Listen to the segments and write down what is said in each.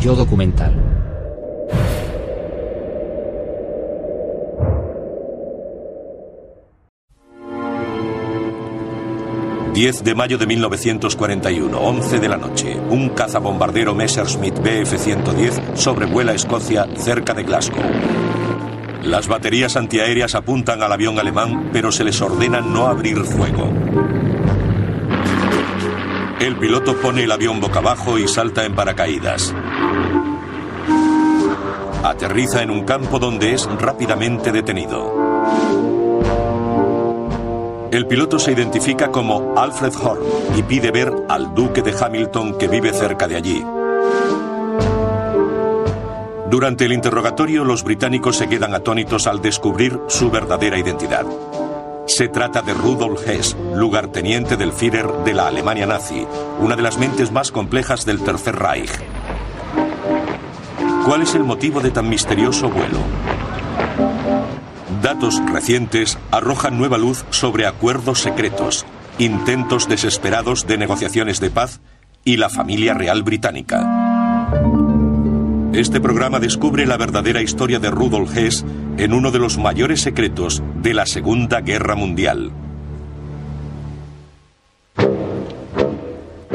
Yo documental. ...10 de mayo de 1941, 11 de la noche... ...un cazabombardero Messerschmitt Bf-110... ...sobrevuela Escocia cerca de Glasgow. Las baterías antiaéreas apuntan al avión alemán... ...pero se les ordena no abrir fuego. El piloto pone el avión boca abajo y salta en paracaídas. Aterriza en un campo donde es rápidamente detenido. El piloto se identifica como Alfred Horn y pide ver al duque de Hamilton que vive cerca de allí. Durante el interrogatorio los británicos se quedan atónitos al descubrir su verdadera identidad. Se trata de Rudolf Hess, lugarteniente del Führer de la Alemania nazi, una de las mentes más complejas del Tercer Reich. ¿Cuál es el motivo de tan misterioso vuelo? Datos recientes arrojan nueva luz sobre acuerdos secretos, intentos desesperados de negociaciones de paz y la familia real británica. Este programa descubre la verdadera historia de Rudolf Hess en uno de los mayores secretos de la Segunda Guerra Mundial.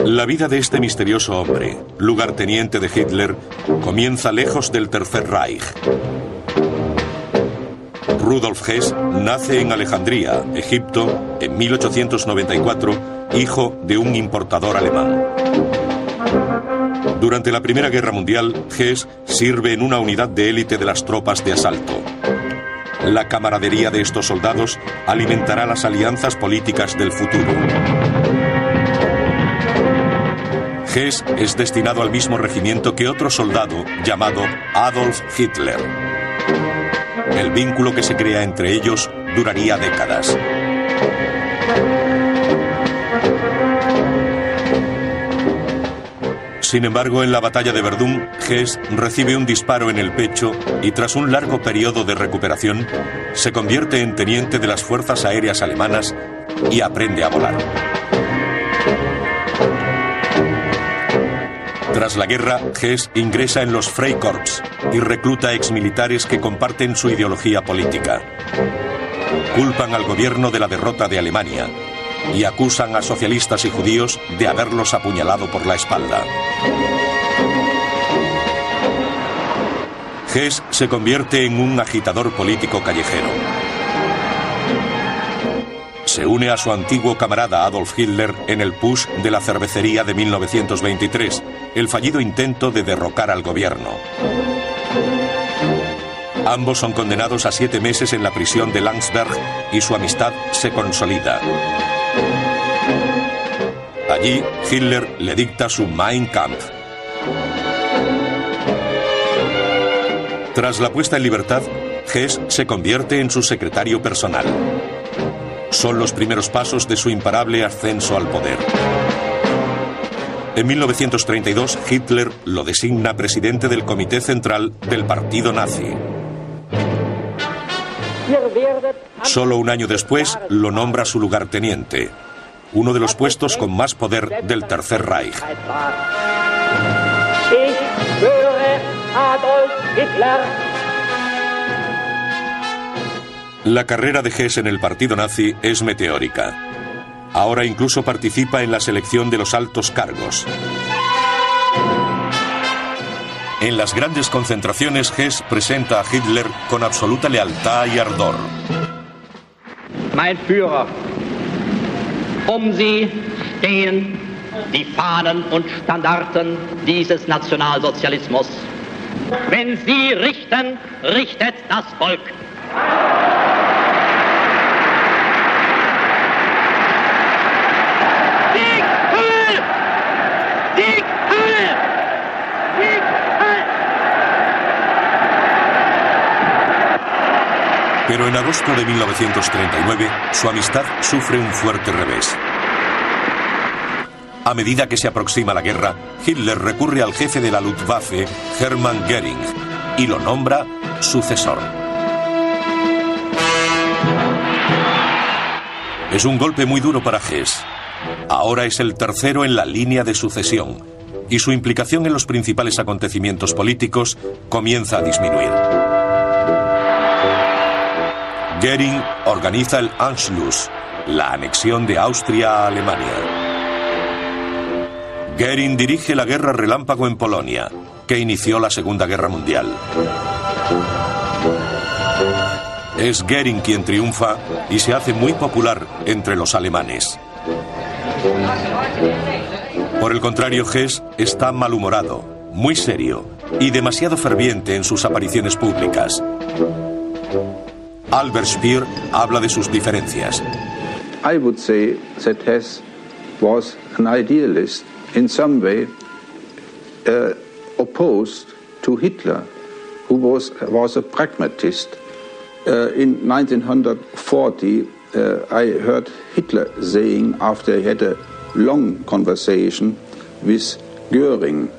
La vida de este misterioso hombre, lugarteniente de Hitler, comienza lejos del Tercer Reich. Rudolf Hess nace en Alejandría, Egipto, en 1894, hijo de un importador alemán. Durante la Primera Guerra Mundial, Hess sirve en una unidad de élite de las tropas de asalto. La camaradería de estos soldados alimentará las alianzas políticas del futuro. Hess es destinado al mismo regimiento que otro soldado llamado Adolf Hitler. El vínculo que se crea entre ellos duraría décadas. Sin embargo, en la batalla de Verdún, Hess recibe un disparo en el pecho y tras un largo periodo de recuperación, se convierte en teniente de las Fuerzas Aéreas Alemanas y aprende a volar. Tras la guerra, Hess ingresa en los Freikorps y recluta exmilitares que comparten su ideología política. Culpan al gobierno de la derrota de Alemania y acusan a socialistas y judíos de haberlos apuñalado por la espalda. Hess se convierte en un agitador político callejero. Se une a su antiguo camarada Adolf Hitler en el push de la cervecería de 1923, el fallido intento de derrocar al gobierno. Ambos son condenados a siete meses en la prisión de Landsberg y su amistad se consolida. Allí, Hitler le dicta su Mein Kampf. Tras la puesta en libertad, Hess se convierte en su secretario personal. Son los primeros pasos de su imparable ascenso al poder. En 1932, Hitler lo designa presidente del Comité Central del Partido Nazi. Solo un año después lo nombra su lugarteniente, uno de los puestos con más poder del Tercer Reich. La carrera de Hess en el partido nazi es meteórica. Ahora incluso participa en la selección de los altos cargos. En las grandes concentraciones, Hess presenta a Hitler con absoluta lealtad y ardor. Mein Führer, um Sie stehen die Fahnen und Standarten dieses Nationalsozialismus. Wenn Sie richten, richtet das Volk. Pero en agosto de 1939 su amistad sufre un fuerte revés. A medida que se aproxima la guerra, Hitler recurre al jefe de la Luftwaffe, Hermann Göring, y lo nombra sucesor. Es un golpe muy duro para Hess. Ahora es el tercero en la línea de sucesión y su implicación en los principales acontecimientos políticos comienza a disminuir. Göring organiza el Anschluss, la anexión de Austria a Alemania. Goering dirige la guerra relámpago en Polonia, que inició la Segunda Guerra Mundial. Es Goering quien triunfa y se hace muy popular entre los alemanes. Por el contrario, Hess está malhumorado, muy serio y demasiado ferviente en sus apariciones públicas. Albert Speer habla de sus diferencias. I would say that Hess was an idealist in some way uh, opposed to Hitler, who was, was a pragmatist. Uh, in 1940, uh, I heard Hitler saying, after he had a long conversation with Goering,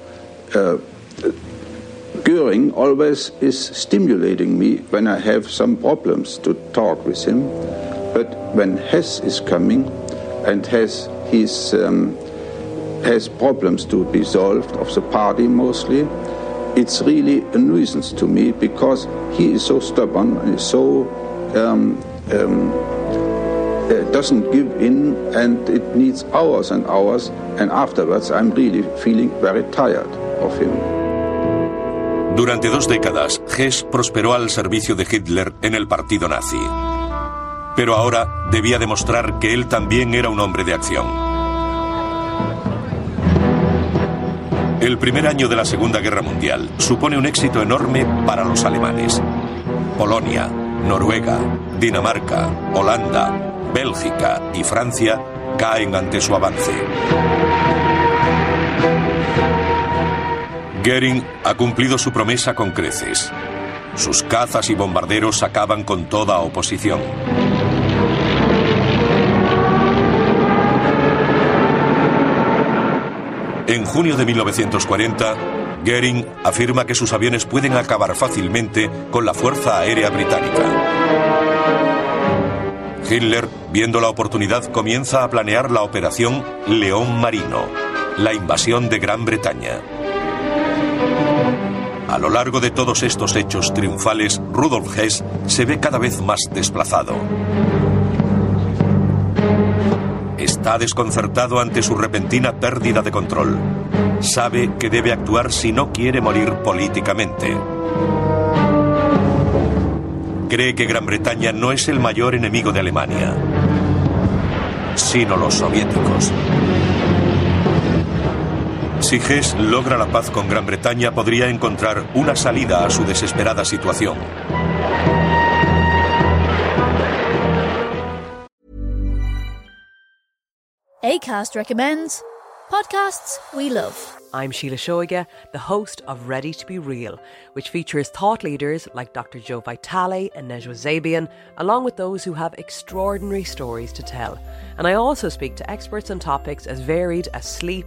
Goering always is stimulating me when I have some problems to talk with him. But when Hess is coming and has his um, has problems to be solved of the party mostly. It's really a nuisance to me because he is so stubborn and so um, um, uh, doesn't give in, and it needs hours and hours. And afterwards, I'm really feeling very tired of him. Durante dos décadas, Hess prosperó al servicio de Hitler en el partido nazi. Pero ahora debía demostrar que él también era un hombre de acción. El primer año de la Segunda Guerra Mundial supone un éxito enorme para los alemanes. Polonia, Noruega, Dinamarca, Holanda, Bélgica y Francia caen ante su avance. Goering ha cumplido su promesa con creces. Sus cazas y bombarderos acaban con toda oposición. En junio de 1940, Goering afirma que sus aviones pueden acabar fácilmente con la Fuerza Aérea Británica. Hitler, viendo la oportunidad, comienza a planear la operación León Marino, la invasión de Gran Bretaña. A lo largo de todos estos hechos triunfales, Rudolf Hess se ve cada vez más desplazado. Está desconcertado ante su repentina pérdida de control. Sabe que debe actuar si no quiere morir políticamente. Cree que Gran Bretaña no es el mayor enemigo de Alemania, sino los soviéticos. Si Hess logra la paz con Gran Bretaña, podría encontrar una salida a su desesperada situación. ACAST recommends podcasts we love. I'm Sheila Shoiga, the host of Ready to Be Real, which features thought leaders like Dr. Joe Vitale and Nejwa Zabian, along with those who have extraordinary stories to tell. And I also speak to experts on topics as varied as sleep,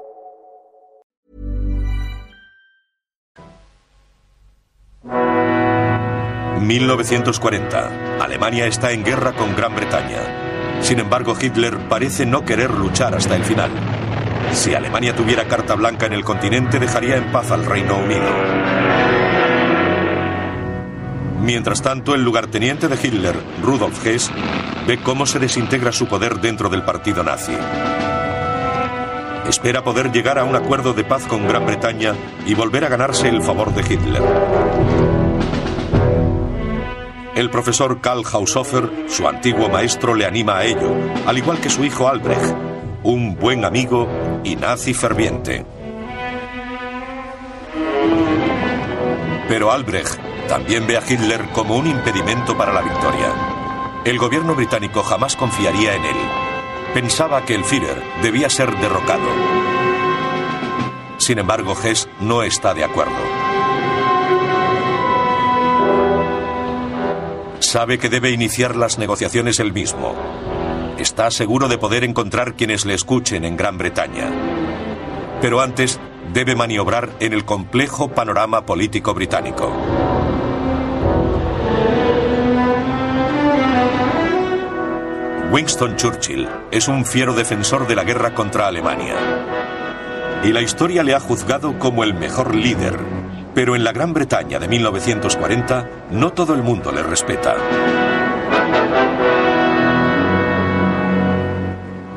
...1940... Alemania está en guerra con Gran Bretaña. Sin embargo, Hitler parece no querer luchar hasta el final. Si Alemania tuviera carta blanca en el continente, dejaría en paz al Reino Unido. Mientras tanto, el lugarteniente de Hitler, Rudolf Hess, ve cómo se desintegra su poder dentro del partido nazi. Espera poder llegar a un acuerdo de paz con Gran Bretaña y volver a ganarse el favor de Hitler. El profesor Karl Haushofer, su antiguo maestro, le anima a ello, al igual que su hijo Albrecht, un buen amigo y nazi ferviente. Pero Albrecht también ve a Hitler como un impedimento para la victoria. El gobierno británico jamás confiaría en él. Pensaba que el Führer debía ser derrocado. Sin embargo, Hess no está de acuerdo. Sabe que debe iniciar las negociaciones él mismo. Está seguro de poder encontrar quienes le escuchen en Gran Bretaña. Pero antes debe maniobrar en el complejo panorama político británico. Winston Churchill es un fiero defensor de la guerra contra Alemania. Y la historia le ha juzgado como el mejor líder. Pero en la Gran Bretaña de 1940 no todo el mundo le respeta.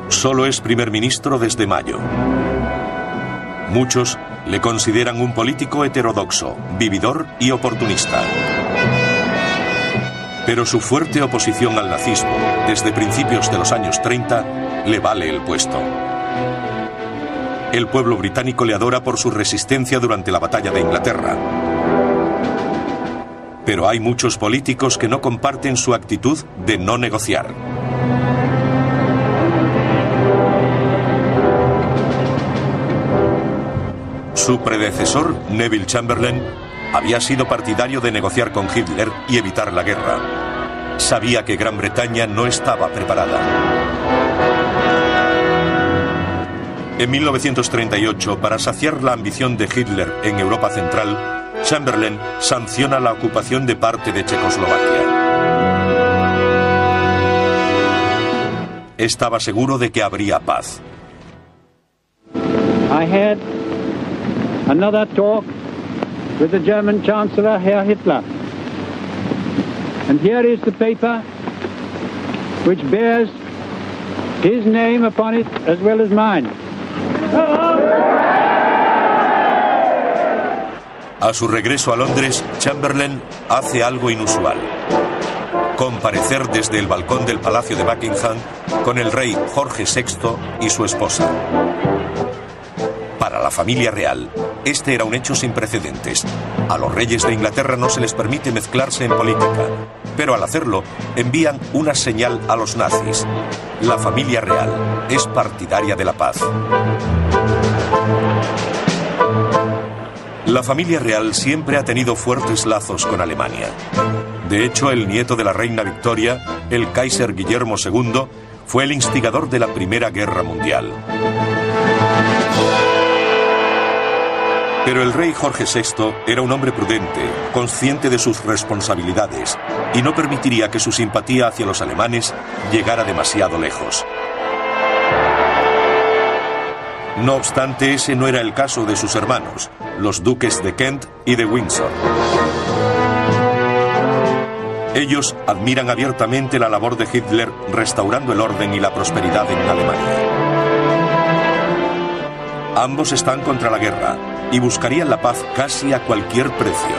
Solo es primer ministro desde mayo. Muchos le consideran un político heterodoxo, vividor y oportunista. Pero su fuerte oposición al nazismo desde principios de los años 30 le vale el puesto. El pueblo británico le adora por su resistencia durante la batalla de Inglaterra. Pero hay muchos políticos que no comparten su actitud de no negociar. Su predecesor, Neville Chamberlain, había sido partidario de negociar con Hitler y evitar la guerra. Sabía que Gran Bretaña no estaba preparada. En 1938, para saciar la ambición de Hitler en Europa Central, Chamberlain sanciona la ocupación de parte de Checoslovaquia. Estaba seguro de que habría paz. I had another talk with the German Chancellor, Herr Hitler. And here is the paper which bears his name upon it as well as mine. A su regreso a Londres, Chamberlain hace algo inusual. Comparecer desde el balcón del Palacio de Buckingham con el rey Jorge VI y su esposa. Para la familia real, este era un hecho sin precedentes. A los reyes de Inglaterra no se les permite mezclarse en política, pero al hacerlo envían una señal a los nazis. La familia real es partidaria de la paz. La familia real siempre ha tenido fuertes lazos con Alemania. De hecho, el nieto de la reina Victoria, el Kaiser Guillermo II, fue el instigador de la Primera Guerra Mundial. Pero el rey Jorge VI era un hombre prudente, consciente de sus responsabilidades, y no permitiría que su simpatía hacia los alemanes llegara demasiado lejos. No obstante, ese no era el caso de sus hermanos, los duques de Kent y de Windsor. Ellos admiran abiertamente la labor de Hitler restaurando el orden y la prosperidad en Alemania. Ambos están contra la guerra y buscarían la paz casi a cualquier precio.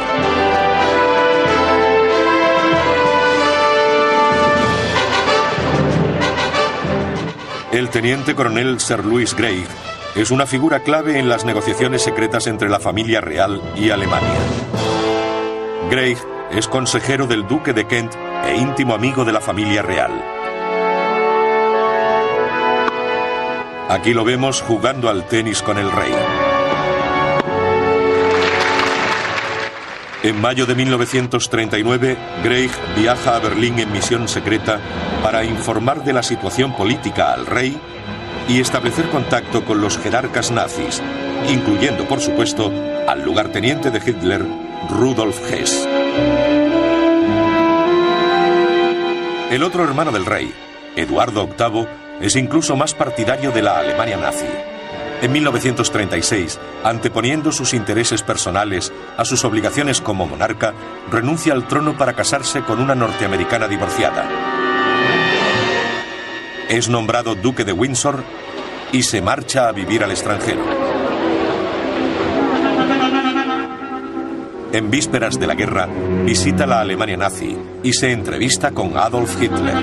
El teniente coronel Sir Louis Grey es una figura clave en las negociaciones secretas entre la familia real y Alemania. Grey es consejero del duque de Kent e íntimo amigo de la familia real. Aquí lo vemos jugando al tenis con el rey. En mayo de 1939, Grey viaja a Berlín en misión secreta para informar de la situación política al rey y establecer contacto con los jerarcas nazis, incluyendo, por supuesto, al lugarteniente de Hitler, Rudolf Hess. El otro hermano del rey, Eduardo VIII, es incluso más partidario de la Alemania nazi. En 1936, anteponiendo sus intereses personales a sus obligaciones como monarca, renuncia al trono para casarse con una norteamericana divorciada. Es nombrado duque de Windsor y se marcha a vivir al extranjero. en vísperas de la guerra, visita la Alemania nazi y se entrevista con Adolf Hitler.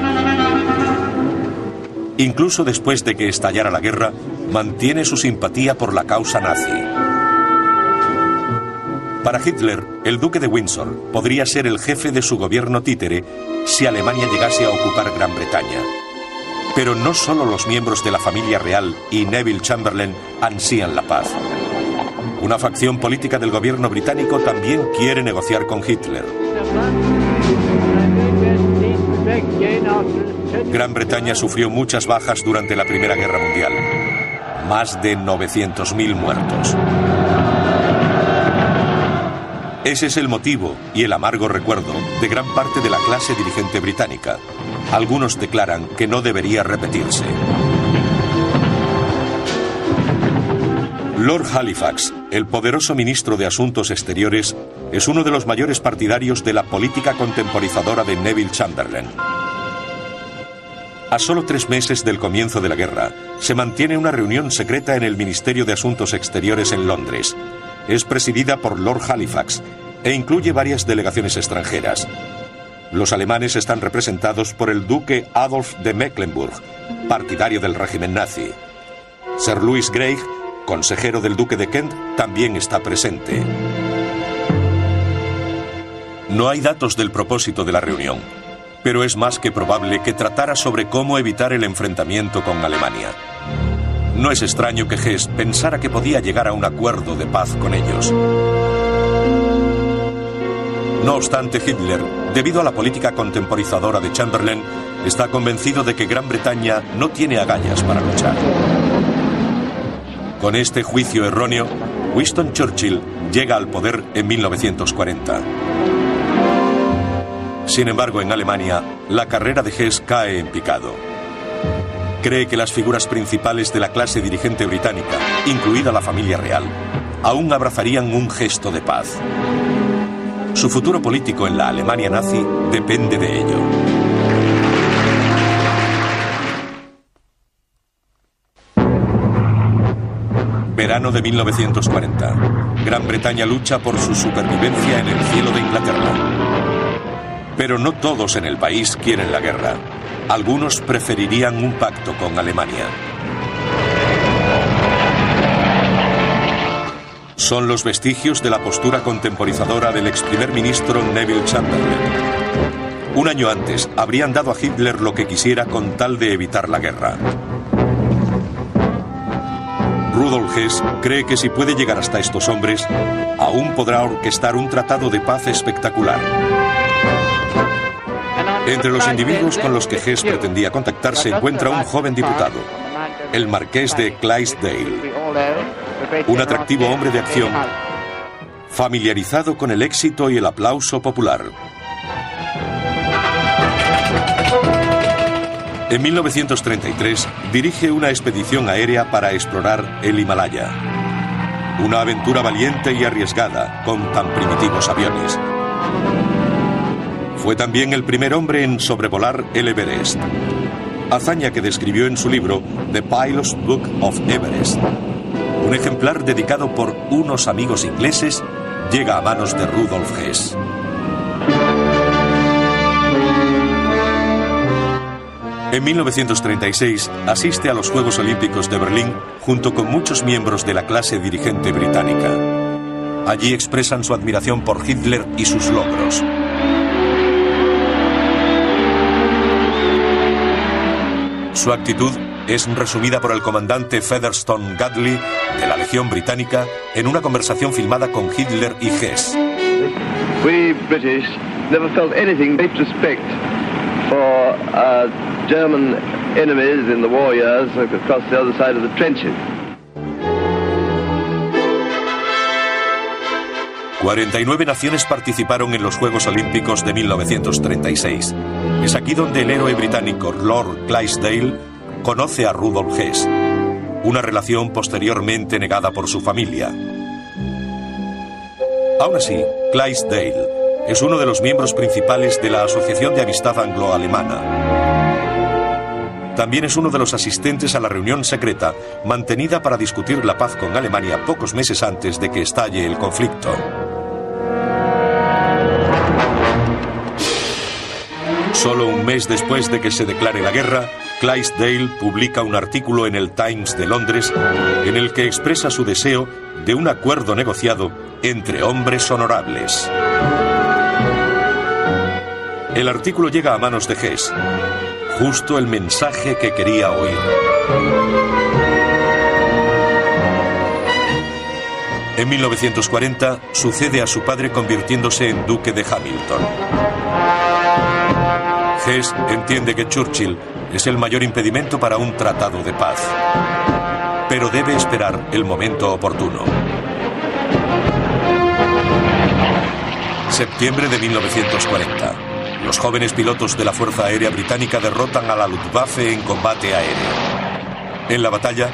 Incluso después de que estallara la guerra, mantiene su simpatía por la causa nazi. Para Hitler, el duque de Windsor podría ser el jefe de su gobierno títere si Alemania llegase a ocupar Gran Bretaña. Pero no solo los miembros de la familia real y Neville Chamberlain ansían la paz. Una facción política del gobierno británico también quiere negociar con Hitler. Gran Bretaña sufrió muchas bajas durante la Primera Guerra Mundial. Más de 900.000 muertos. Ese es el motivo y el amargo recuerdo de gran parte de la clase dirigente británica. Algunos declaran que no debería repetirse. Lord Halifax, el poderoso ministro de Asuntos Exteriores, es uno de los mayores partidarios de la política contemporizadora de Neville Chamberlain. A solo tres meses del comienzo de la guerra, se mantiene una reunión secreta en el Ministerio de Asuntos Exteriores en Londres. Es presidida por Lord Halifax e incluye varias delegaciones extranjeras. Los alemanes están representados por el duque Adolf de Mecklenburg, partidario del régimen nazi. Sir Louis Grey consejero del duque de Kent, también está presente. No hay datos del propósito de la reunión, pero es más que probable que tratara sobre cómo evitar el enfrentamiento con Alemania. No es extraño que Hess pensara que podía llegar a un acuerdo de paz con ellos. No obstante, Hitler, debido a la política contemporizadora de Chamberlain, está convencido de que Gran Bretaña no tiene agallas para luchar. Con este juicio erróneo, Winston Churchill llega al poder en 1940. Sin embargo, en Alemania, la carrera de Hess cae en picado. Cree que las figuras principales de la clase dirigente británica, incluida la familia real, aún abrazarían un gesto de paz. Su futuro político en la Alemania nazi depende de ello. Verano de 1940. Gran Bretaña lucha por su supervivencia en el cielo de Inglaterra. Pero no todos en el país quieren la guerra. Algunos preferirían un pacto con Alemania. Son los vestigios de la postura contemporizadora del ex primer ministro Neville Chamberlain. Un año antes habrían dado a Hitler lo que quisiera con tal de evitar la guerra. Rudolf Hess cree que si puede llegar hasta estos hombres, aún podrá orquestar un tratado de paz espectacular. Entre los individuos con los que Hess pretendía contactar se encuentra un joven diputado, el marqués de Clydesdale, un atractivo hombre de acción, familiarizado con el éxito y el aplauso popular. En 1933 dirige una expedición aérea para explorar el Himalaya. Una aventura valiente y arriesgada con tan primitivos aviones. Fue también el primer hombre en sobrevolar el Everest. Hazaña que describió en su libro The Pilot's Book of Everest. Un ejemplar dedicado por unos amigos ingleses llega a manos de Rudolf Hess. En 1936 asiste a los Juegos Olímpicos de Berlín junto con muchos miembros de la clase dirigente británica. Allí expresan su admiración por Hitler y sus logros. Su actitud es resumida por el comandante Featherstone Gadley de la Legión Británica en una conversación filmada con Hitler y Hess. We British never felt anything but respect for uh, German enemies in the war years across the other side of the trenches. 49 naciones participaron en los Juegos Olímpicos de 1936. Es aquí donde el héroe británico Lord Clydesdale conoce a Rudolf Hess, una relación posteriormente negada por su familia. Aún así, Clydesdale es uno de los miembros principales de la Asociación de Amistad Anglo-Alemana. También es uno de los asistentes a la reunión secreta mantenida para discutir la paz con Alemania pocos meses antes de que estalle el conflicto. Solo un mes después de que se declare la guerra, Clydesdale publica un artículo en el Times de Londres en el que expresa su deseo de un acuerdo negociado entre hombres honorables. El artículo llega a manos de Hess, justo el mensaje que quería oír. En 1940 sucede a su padre convirtiéndose en duque de Hamilton. Hess entiende que Churchill es el mayor impedimento para un tratado de paz, pero debe esperar el momento oportuno. Septiembre de 1940. Los jóvenes pilotos de la Fuerza Aérea Británica derrotan a la Luftwaffe en combate aéreo. En la batalla,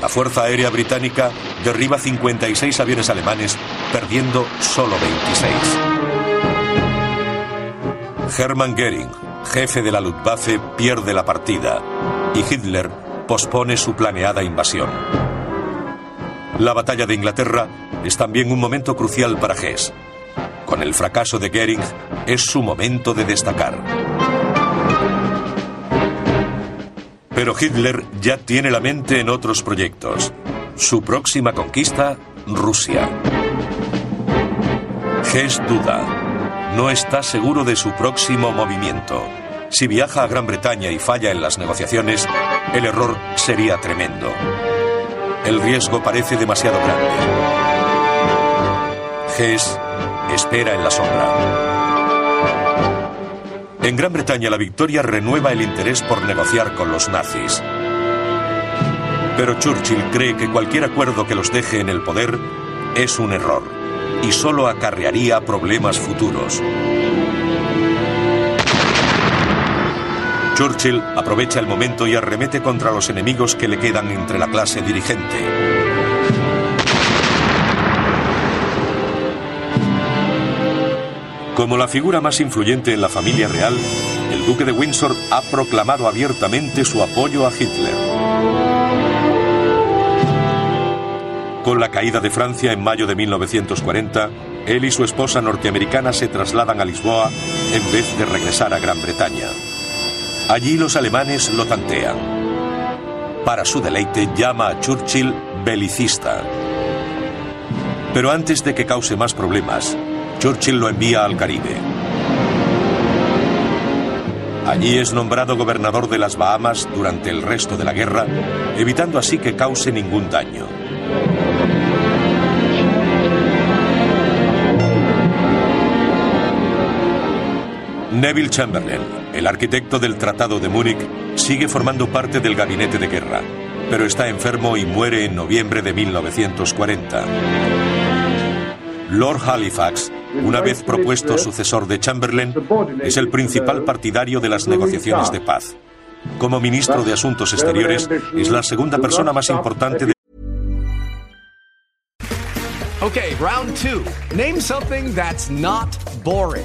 la Fuerza Aérea Británica derriba 56 aviones alemanes, perdiendo solo 26. Hermann Göring, jefe de la Luftwaffe, pierde la partida y Hitler pospone su planeada invasión. La batalla de Inglaterra es también un momento crucial para Hess. Con el fracaso de Goering, es su momento de destacar. Pero Hitler ya tiene la mente en otros proyectos. Su próxima conquista, Rusia. Hess duda. No está seguro de su próximo movimiento. Si viaja a Gran Bretaña y falla en las negociaciones, el error sería tremendo. El riesgo parece demasiado grande. Hess espera en la sombra. En Gran Bretaña la victoria renueva el interés por negociar con los nazis. Pero Churchill cree que cualquier acuerdo que los deje en el poder es un error y solo acarrearía problemas futuros. Churchill aprovecha el momento y arremete contra los enemigos que le quedan entre la clase dirigente. Como la figura más influyente en la familia real, el duque de Windsor ha proclamado abiertamente su apoyo a Hitler. Con la caída de Francia en mayo de 1940, él y su esposa norteamericana se trasladan a Lisboa en vez de regresar a Gran Bretaña. Allí los alemanes lo tantean. Para su deleite llama a Churchill belicista. Pero antes de que cause más problemas, Churchill lo envía al Caribe. Allí es nombrado gobernador de las Bahamas durante el resto de la guerra, evitando así que cause ningún daño. Neville Chamberlain, el arquitecto del Tratado de Múnich, sigue formando parte del gabinete de guerra, pero está enfermo y muere en noviembre de 1940. Lord Halifax una vez propuesto sucesor de Chamberlain, es el principal partidario de las negociaciones de paz. Como ministro de Asuntos Exteriores, es la segunda persona más importante de Okay, round two. Name something that's not boring.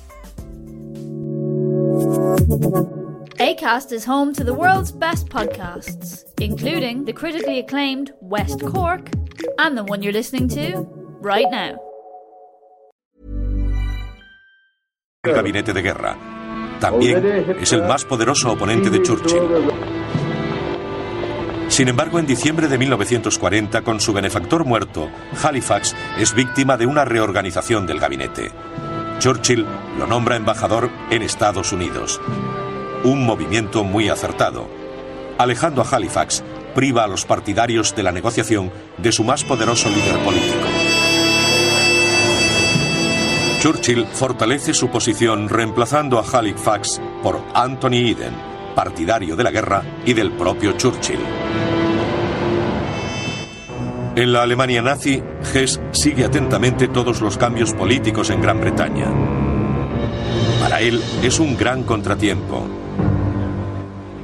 ACAST is home to the world's best podcasts, including the critically acclaimed West Cork and the one you're listening to right now. El gabinete de guerra. También es el más poderoso oponente de Churchill. Sin embargo, en diciembre de 1940, con su benefactor muerto, Halifax es víctima de una reorganización del gabinete. Churchill lo nombra embajador en Estados Unidos. Un movimiento muy acertado. Alejando a Halifax, priva a los partidarios de la negociación de su más poderoso líder político. Churchill fortalece su posición reemplazando a Halifax por Anthony Eden, partidario de la guerra y del propio Churchill. En la Alemania nazi, Hess sigue atentamente todos los cambios políticos en Gran Bretaña. Para él es un gran contratiempo.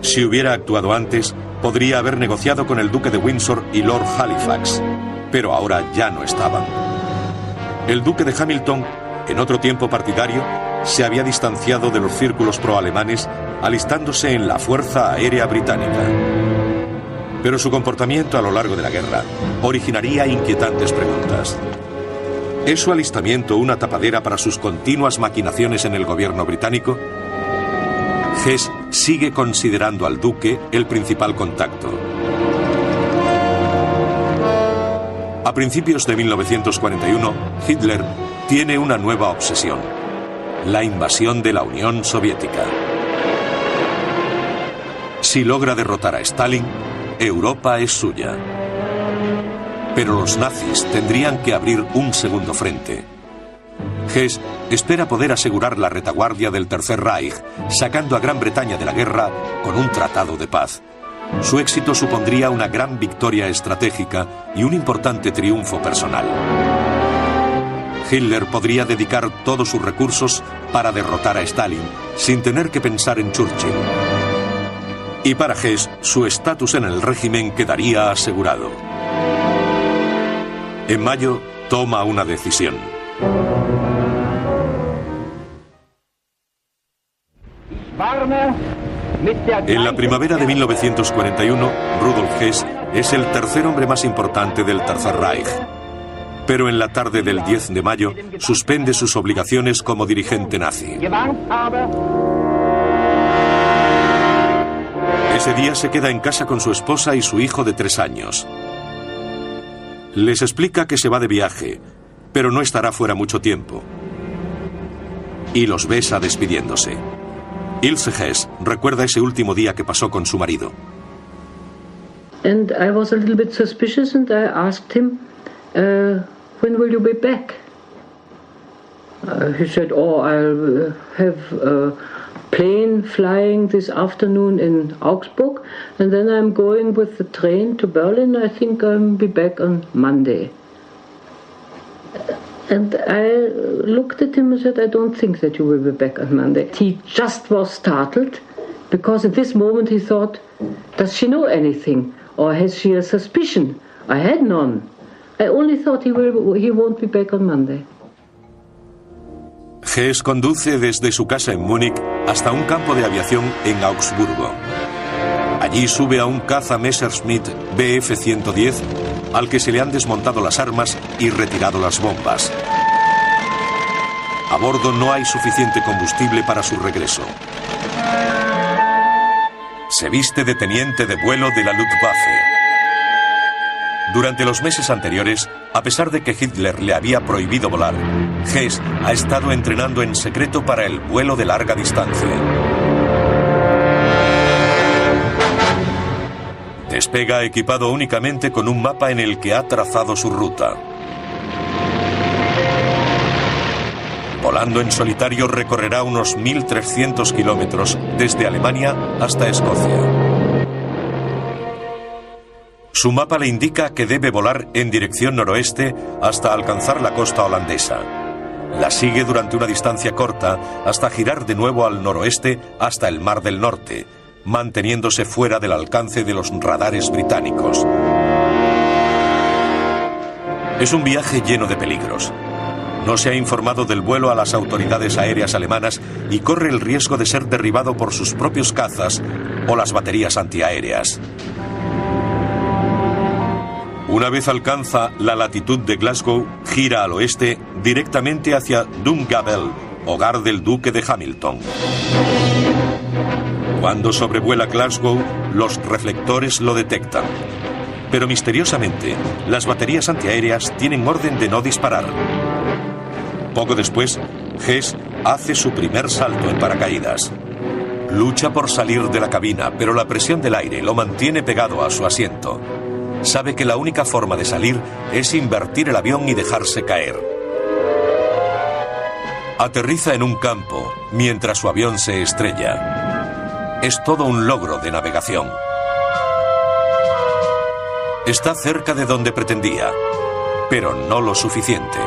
Si hubiera actuado antes, podría haber negociado con el duque de Windsor y Lord Halifax, pero ahora ya no estaban. El duque de Hamilton, en otro tiempo partidario, se había distanciado de los círculos pro-alemanes alistándose en la Fuerza Aérea Británica. Pero su comportamiento a lo largo de la guerra originaría inquietantes preguntas. ¿Es su alistamiento una tapadera para sus continuas maquinaciones en el gobierno británico? Hess sigue considerando al duque el principal contacto. A principios de 1941, Hitler tiene una nueva obsesión, la invasión de la Unión Soviética. Si logra derrotar a Stalin, Europa es suya. Pero los nazis tendrían que abrir un segundo frente. Hess espera poder asegurar la retaguardia del Tercer Reich, sacando a Gran Bretaña de la guerra con un tratado de paz. Su éxito supondría una gran victoria estratégica y un importante triunfo personal. Hitler podría dedicar todos sus recursos para derrotar a Stalin, sin tener que pensar en Churchill. Y para Hess, su estatus en el régimen quedaría asegurado. En mayo, toma una decisión. En la primavera de 1941, Rudolf Hess es el tercer hombre más importante del Tercer Reich. Pero en la tarde del 10 de mayo suspende sus obligaciones como dirigente nazi. Ese día se queda en casa con su esposa y su hijo de tres años. Les explica que se va de viaje, pero no estará fuera mucho tiempo. Y los besa despidiéndose. Ilse Hess recuerda ese último día que pasó con su marido. Plane flying this afternoon in Augsburg and then I'm going with the train to Berlin. I think I'll be back on Monday. And I looked at him and said, I don't think that you will be back on Monday. He just was startled because at this moment he thought, does she know anything? Or has she a suspicion? I had none. I only thought he, will, he won't be back on Monday. Hess conduce desde su casa en Múnich hasta un campo de aviación en Augsburgo. Allí sube a un caza Messerschmitt Bf-110 al que se le han desmontado las armas y retirado las bombas. A bordo no hay suficiente combustible para su regreso. Se viste de teniente de vuelo de la Luftwaffe. Durante los meses anteriores, a pesar de que Hitler le había prohibido volar, Hess ha estado entrenando en secreto para el vuelo de larga distancia. Despega equipado únicamente con un mapa en el que ha trazado su ruta. Volando en solitario recorrerá unos 1.300 kilómetros desde Alemania hasta Escocia. Su mapa le indica que debe volar en dirección noroeste hasta alcanzar la costa holandesa. La sigue durante una distancia corta hasta girar de nuevo al noroeste hasta el Mar del Norte, manteniéndose fuera del alcance de los radares británicos. Es un viaje lleno de peligros. No se ha informado del vuelo a las autoridades aéreas alemanas y corre el riesgo de ser derribado por sus propios cazas o las baterías antiaéreas. Una vez alcanza la latitud de Glasgow, gira al oeste directamente hacia Dungabel, hogar del duque de Hamilton. Cuando sobrevuela Glasgow, los reflectores lo detectan. Pero misteriosamente, las baterías antiaéreas tienen orden de no disparar. Poco después, Hess hace su primer salto en paracaídas. Lucha por salir de la cabina, pero la presión del aire lo mantiene pegado a su asiento. Sabe que la única forma de salir es invertir el avión y dejarse caer. Aterriza en un campo mientras su avión se estrella. Es todo un logro de navegación. Está cerca de donde pretendía, pero no lo suficiente.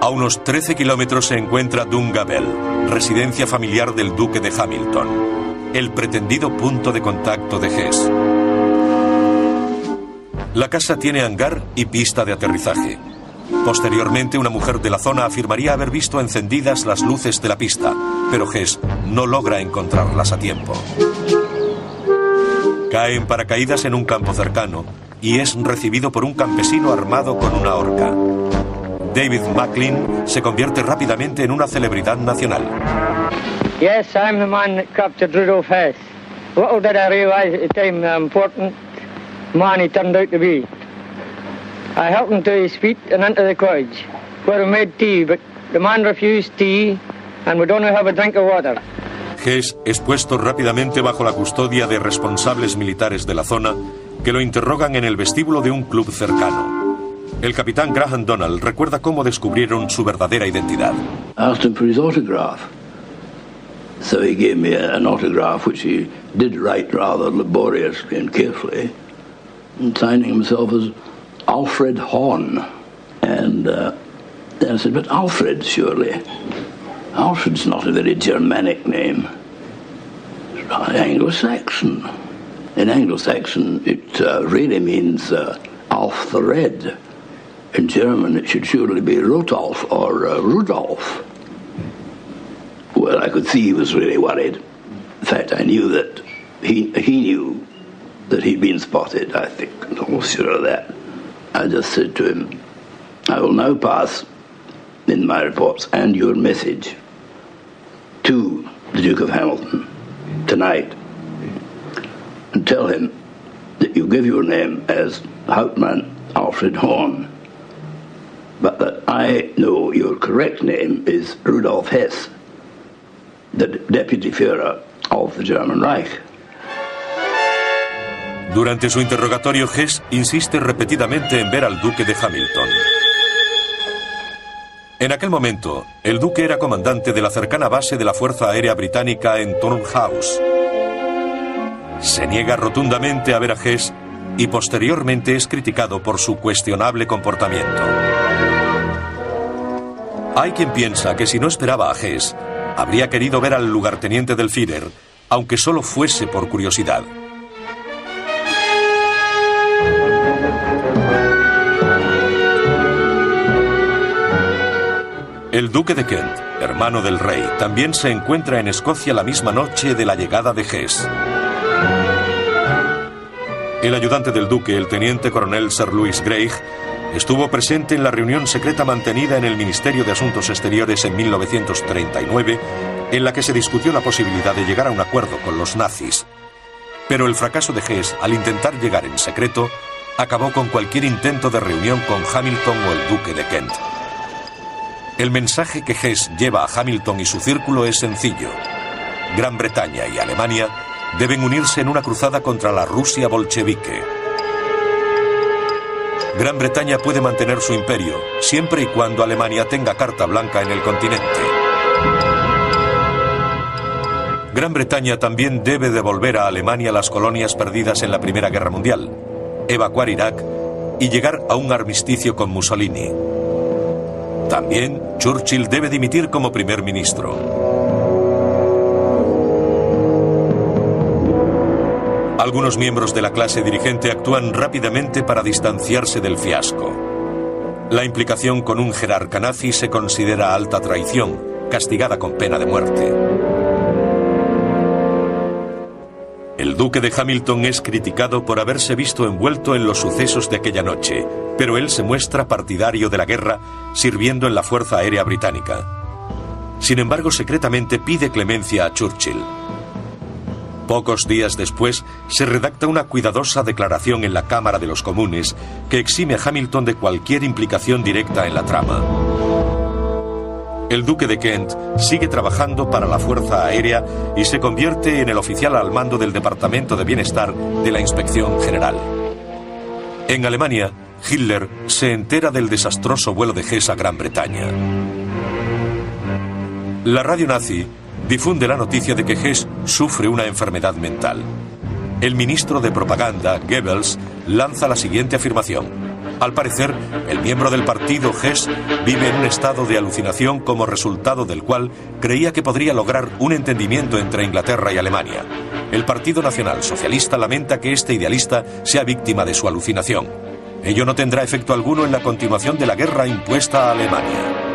A unos 13 kilómetros se encuentra Dungabel, residencia familiar del duque de Hamilton, el pretendido punto de contacto de Hess. La casa tiene hangar y pista de aterrizaje. Posteriormente, una mujer de la zona afirmaría haber visto encendidas las luces de la pista, pero Hess no logra encontrarlas a tiempo. Cae en paracaídas en un campo cercano y es recibido por un campesino armado con una horca. David Macklin se convierte rápidamente en una celebridad nacional. Yes, I'm the man that captured Rudolph Hess. Little did I realize at the time the important man he turned out to be. I helped him to his feet and into the cottage, where we made tea, but the man refused tea and would only have a drink of water. Hess es puesto rápidamente bajo la custodia de responsables militares de la zona que lo interrogan en el vestíbulo de un club cercano. El capitán Graham Donald recuerda cómo descubrieron su verdadera identidad. asked him for his autograph. So he gave me an autograph which he did write rather laboriously and carefully, and signing himself as Alfred Horn. And uh, then I said, But Alfred, surely. Alfred's not a very Germanic name. It's Anglo-Saxon. In Anglo-Saxon, it uh, really means uh, Alf the Red. In German, it should surely be Rotolf or uh, Rudolph. Well, I could see he was really worried. In fact, I knew that he, he knew that he'd been spotted, I think, I'm almost sure of that. I just said to him, I will now pass in my reports and your message to the Duke of Hamilton tonight and tell him that you give your name as Hauptmann Alfred Horn, but that I know your correct name is Rudolf Hess, the Deputy Führer of the German Reich. Durante su interrogatorio, Hess insiste repetidamente en ver al duque de Hamilton. En aquel momento, el duque era comandante de la cercana base de la Fuerza Aérea Británica en Turnhouse. Se niega rotundamente a ver a Hess y posteriormente es criticado por su cuestionable comportamiento. Hay quien piensa que si no esperaba a Hess, habría querido ver al lugarteniente del Führer, aunque solo fuese por curiosidad. El duque de Kent, hermano del rey, también se encuentra en Escocia la misma noche de la llegada de Hess. El ayudante del duque, el teniente coronel Sir Louis Greig, estuvo presente en la reunión secreta mantenida en el Ministerio de Asuntos Exteriores en 1939, en la que se discutió la posibilidad de llegar a un acuerdo con los nazis. Pero el fracaso de Hess al intentar llegar en secreto acabó con cualquier intento de reunión con Hamilton o el duque de Kent. El mensaje que Hess lleva a Hamilton y su círculo es sencillo. Gran Bretaña y Alemania deben unirse en una cruzada contra la Rusia bolchevique. Gran Bretaña puede mantener su imperio siempre y cuando Alemania tenga carta blanca en el continente. Gran Bretaña también debe devolver a Alemania las colonias perdidas en la Primera Guerra Mundial, evacuar Irak y llegar a un armisticio con Mussolini. También Churchill debe dimitir como primer ministro. Algunos miembros de la clase dirigente actúan rápidamente para distanciarse del fiasco. La implicación con un jerarca nazi se considera alta traición, castigada con pena de muerte. El duque de Hamilton es criticado por haberse visto envuelto en los sucesos de aquella noche, pero él se muestra partidario de la guerra sirviendo en la Fuerza Aérea Británica. Sin embargo, secretamente pide clemencia a Churchill. Pocos días después, se redacta una cuidadosa declaración en la Cámara de los Comunes que exime a Hamilton de cualquier implicación directa en la trama. El duque de Kent sigue trabajando para la Fuerza Aérea y se convierte en el oficial al mando del Departamento de Bienestar de la Inspección General. En Alemania, Hitler se entera del desastroso vuelo de Hess a Gran Bretaña. La radio nazi difunde la noticia de que Hess sufre una enfermedad mental. El ministro de propaganda, Goebbels, lanza la siguiente afirmación. Al parecer, el miembro del partido Hess vive en un estado de alucinación como resultado del cual creía que podría lograr un entendimiento entre Inglaterra y Alemania. El Partido Nacional Socialista lamenta que este idealista sea víctima de su alucinación. Ello no tendrá efecto alguno en la continuación de la guerra impuesta a Alemania.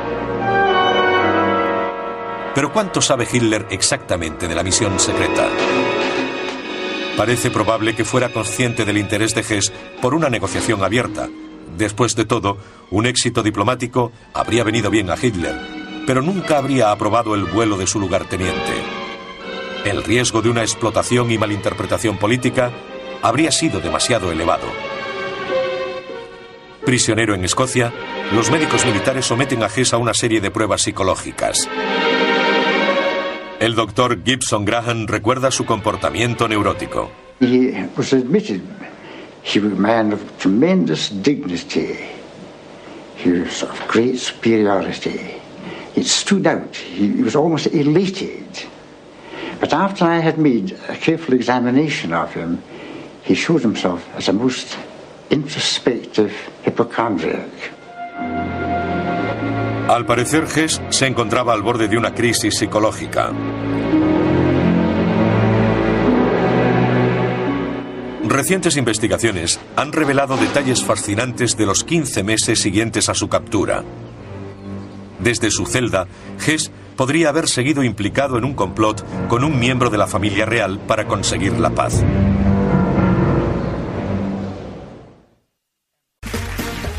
Pero ¿cuánto sabe Hitler exactamente de la misión secreta? Parece probable que fuera consciente del interés de Hess por una negociación abierta, Después de todo, un éxito diplomático habría venido bien a Hitler, pero nunca habría aprobado el vuelo de su lugarteniente. El riesgo de una explotación y malinterpretación política habría sido demasiado elevado. Prisionero en Escocia, los médicos militares someten a Hess a una serie de pruebas psicológicas. El doctor Gibson Graham recuerda su comportamiento neurótico. He was admitted. He was a man of tremendous dignity. He was of great superiority. It stood out. He, was almost elated. But after I had made a careful examination of him, he showed himself as a most introspective hypochondriac. Al parecer, Hess se encontraba al borde de una crisis psicológica. Recientes investigaciones han revelado detalles fascinantes de los 15 meses siguientes a su captura. Desde su celda, Hess podría haber seguido implicado en un complot con un miembro de la familia real para conseguir la paz.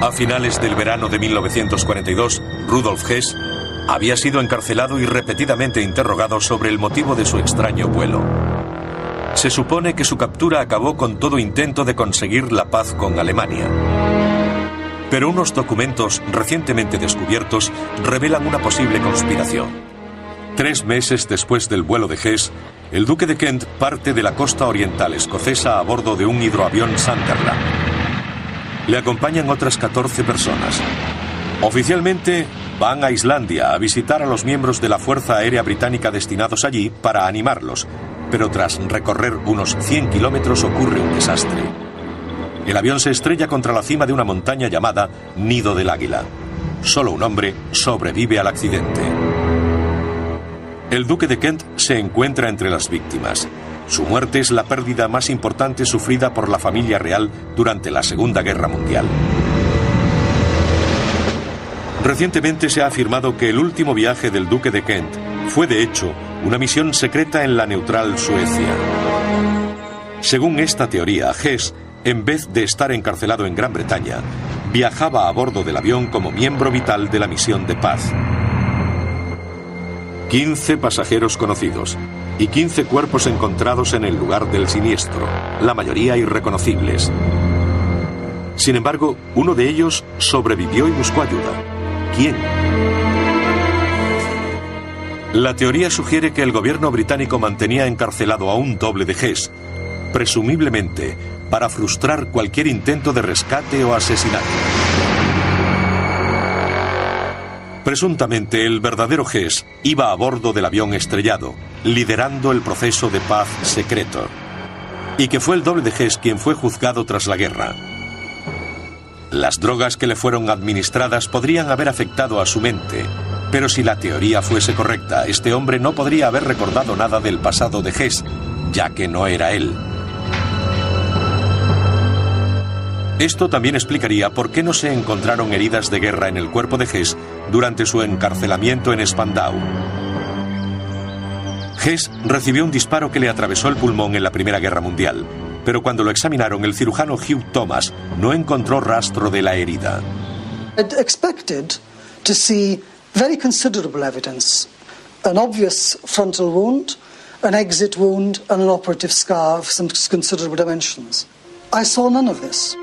A finales del verano de 1942, Rudolf Hess había sido encarcelado y repetidamente interrogado sobre el motivo de su extraño vuelo. Se supone que su captura acabó con todo intento de conseguir la paz con Alemania. Pero unos documentos recientemente descubiertos revelan una posible conspiración. Tres meses después del vuelo de Hess, el duque de Kent parte de la costa oriental escocesa a bordo de un hidroavión Sunderland. Le acompañan otras 14 personas. Oficialmente, van a Islandia a visitar a los miembros de la Fuerza Aérea Británica destinados allí para animarlos, pero tras recorrer unos 100 kilómetros ocurre un desastre. El avión se estrella contra la cima de una montaña llamada Nido del Águila. Solo un hombre sobrevive al accidente. El duque de Kent se encuentra entre las víctimas. Su muerte es la pérdida más importante sufrida por la familia real durante la Segunda Guerra Mundial. Recientemente se ha afirmado que el último viaje del duque de Kent fue de hecho una misión secreta en la neutral Suecia. Según esta teoría, Hess, en vez de estar encarcelado en Gran Bretaña, viajaba a bordo del avión como miembro vital de la misión de paz. 15 pasajeros conocidos y 15 cuerpos encontrados en el lugar del siniestro, la mayoría irreconocibles. Sin embargo, uno de ellos sobrevivió y buscó ayuda. ¿Quién? La teoría sugiere que el gobierno británico mantenía encarcelado a un doble de Hess, presumiblemente para frustrar cualquier intento de rescate o asesinato. Presuntamente el verdadero Hess iba a bordo del avión estrellado, liderando el proceso de paz secreto, y que fue el doble de Hess quien fue juzgado tras la guerra. Las drogas que le fueron administradas podrían haber afectado a su mente, pero si la teoría fuese correcta, este hombre no podría haber recordado nada del pasado de Hess, ya que no era él. Esto también explicaría por qué no se encontraron heridas de guerra en el cuerpo de Hess durante su encarcelamiento en Spandau. Hess recibió un disparo que le atravesó el pulmón en la Primera Guerra Mundial, pero cuando lo examinaron el cirujano Hugh Thomas no encontró rastro de la herida. I'd expected to see very considerable evidence. An obvious frontal wound, an exit wound, and an operative scar of some considerable dimensions. I saw none of this.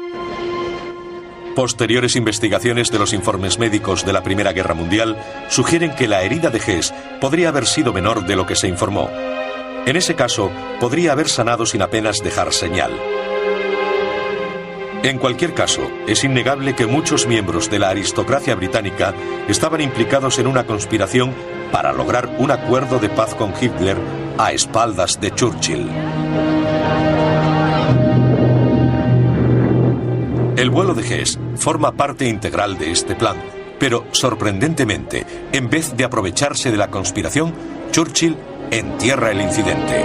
Posteriores investigaciones de los informes médicos de la Primera Guerra Mundial sugieren que la herida de Hess podría haber sido menor de lo que se informó. En ese caso, podría haber sanado sin apenas dejar señal. En cualquier caso, es innegable que muchos miembros de la aristocracia británica estaban implicados en una conspiración para lograr un acuerdo de paz con Hitler a espaldas de Churchill. El vuelo de Hess forma parte integral de este plan, pero sorprendentemente, en vez de aprovecharse de la conspiración, Churchill entierra el incidente.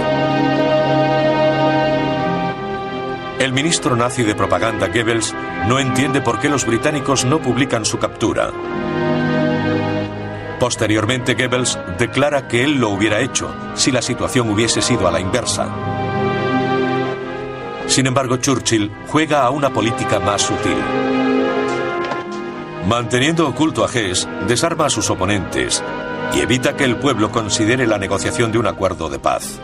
El ministro nazi de propaganda Goebbels no entiende por qué los británicos no publican su captura. Posteriormente Goebbels declara que él lo hubiera hecho si la situación hubiese sido a la inversa. Sin embargo, Churchill juega a una política más sutil. Manteniendo oculto a Hess, desarma a sus oponentes y evita que el pueblo considere la negociación de un acuerdo de paz.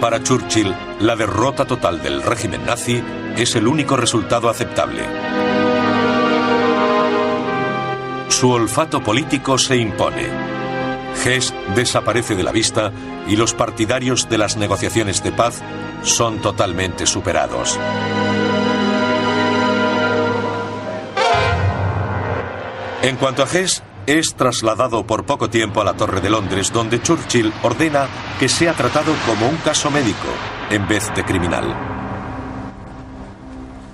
Para Churchill, la derrota total del régimen nazi es el único resultado aceptable. Su olfato político se impone. Hess desaparece de la vista y los partidarios de las negociaciones de paz son totalmente superados. En cuanto a Hess, es trasladado por poco tiempo a la Torre de Londres, donde Churchill ordena que sea tratado como un caso médico en vez de criminal.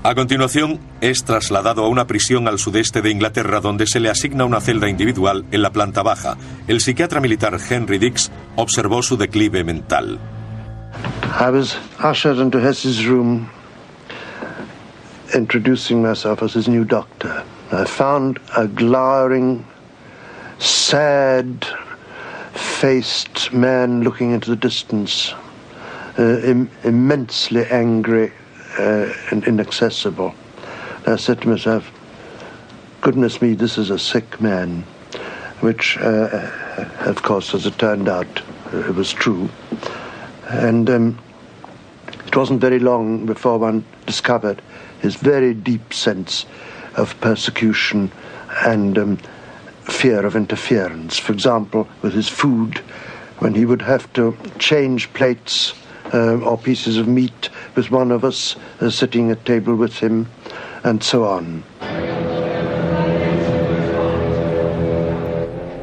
A continuación, es trasladado a una prisión al sudeste de Inglaterra donde se le asigna una celda individual en la planta baja. El psiquiatra militar Henry Dix observó su declive mental. I was ushered into Hess's room, introducing myself as his new doctor. I found a glowering, sad faced man looking into the distance, uh, Im- immensely angry uh, and inaccessible. And I said to myself, goodness me, this is a sick man, which, uh, of course, as it turned out, uh, it was true. And um, it wasn't very long before one discovered his very deep sense of persecution and um, fear of interference. For example, with his food, when he would have to change plates um, or pieces of meat one of us uh, sitting at table with him, and so on.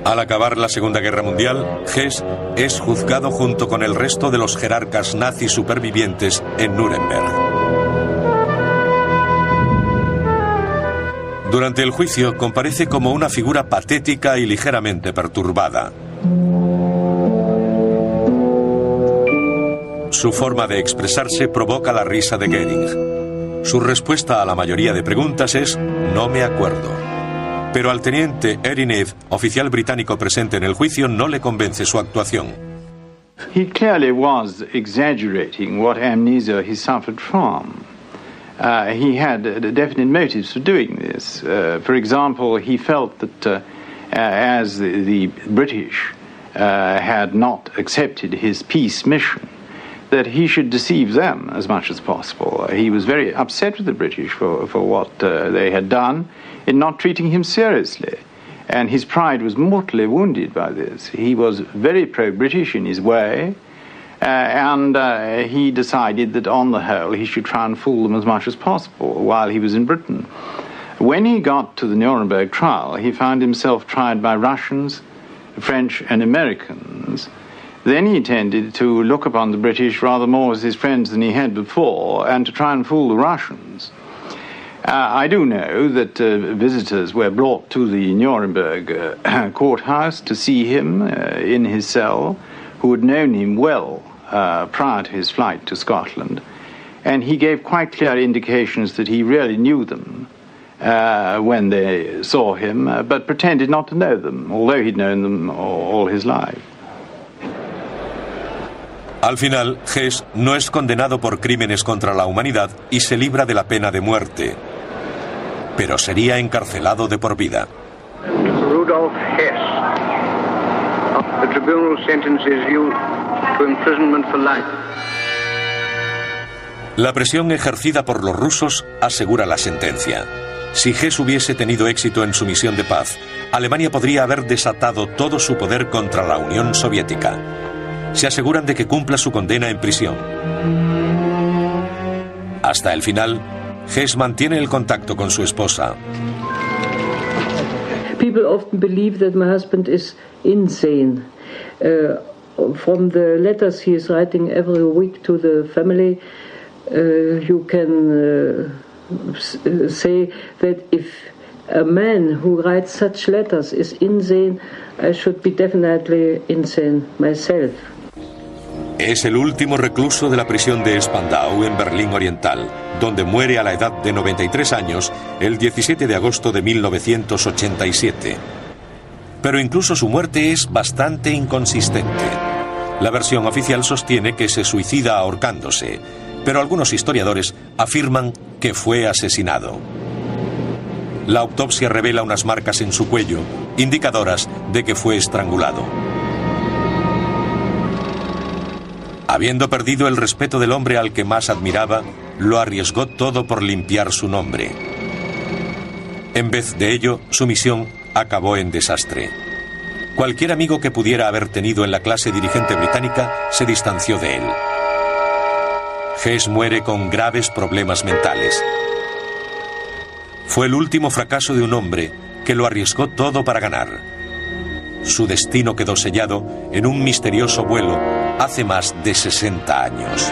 Al acabar la Segunda Guerra Mundial, Hess es juzgado junto con el resto de los jerarcas nazis supervivientes en Nuremberg. Durante el juicio comparece como una figura patética y ligeramente perturbada. Su forma de expresarse provoca la risa de Goering. Su respuesta a la mayoría de preguntas es no me acuerdo. Pero al teniente Erinev, oficial británico presente en el juicio, no le convence su actuación. He clearly was exaggerating what amnesia he suffered from. Uh, he had uh, definite motives for doing this. Uh, for example, he felt that uh, as the, the British uh, had not accepted his peace mission, that he should deceive them as much as possible. He was very upset with the British for, for what uh, they had done in not treating him seriously. And his pride was mortally wounded by this. He was very pro British in his way, Uh, and uh, he decided that on the whole he should try and fool them as much as possible while he was in Britain. When he got to the Nuremberg trial, he found himself tried by Russians, French, and Americans. Then he tended to look upon the British rather more as his friends than he had before and to try and fool the Russians. Uh, I do know that uh, visitors were brought to the Nuremberg uh, courthouse to see him uh, in his cell who had known him well uh, prior to his flight to Scotland. And he gave quite clear indications that he really knew them uh, when they saw him, but pretended not to know them, although he'd known them all, all his life. Al final, Hess no es condenado por crímenes contra la humanidad y se libra de la pena de muerte, pero sería encarcelado de por vida. Rudolf Hess. The tribunal sentences you to imprisonment for life. La presión ejercida por los rusos asegura la sentencia. Si Hess hubiese tenido éxito en su misión de paz, Alemania podría haber desatado todo su poder contra la Unión Soviética. Se aseguran de que cumpla su condena en prisión. Hasta el final, Hess mantiene el contacto con su esposa. People often believe that my husband is insane. Uh, from the letters he is writing every week to the family, uh, you can uh, uh, say that if a man who writes such letters is insane, I should be definitely insane myself. Es el último recluso de la prisión de Spandau en Berlín Oriental, donde muere a la edad de 93 años el 17 de agosto de 1987. Pero incluso su muerte es bastante inconsistente. La versión oficial sostiene que se suicida ahorcándose, pero algunos historiadores afirman que fue asesinado. La autopsia revela unas marcas en su cuello, indicadoras de que fue estrangulado. Habiendo perdido el respeto del hombre al que más admiraba, lo arriesgó todo por limpiar su nombre. En vez de ello, su misión acabó en desastre. Cualquier amigo que pudiera haber tenido en la clase dirigente británica se distanció de él. Hess muere con graves problemas mentales. Fue el último fracaso de un hombre que lo arriesgó todo para ganar. Su destino quedó sellado en un misterioso vuelo hace más de 60 años.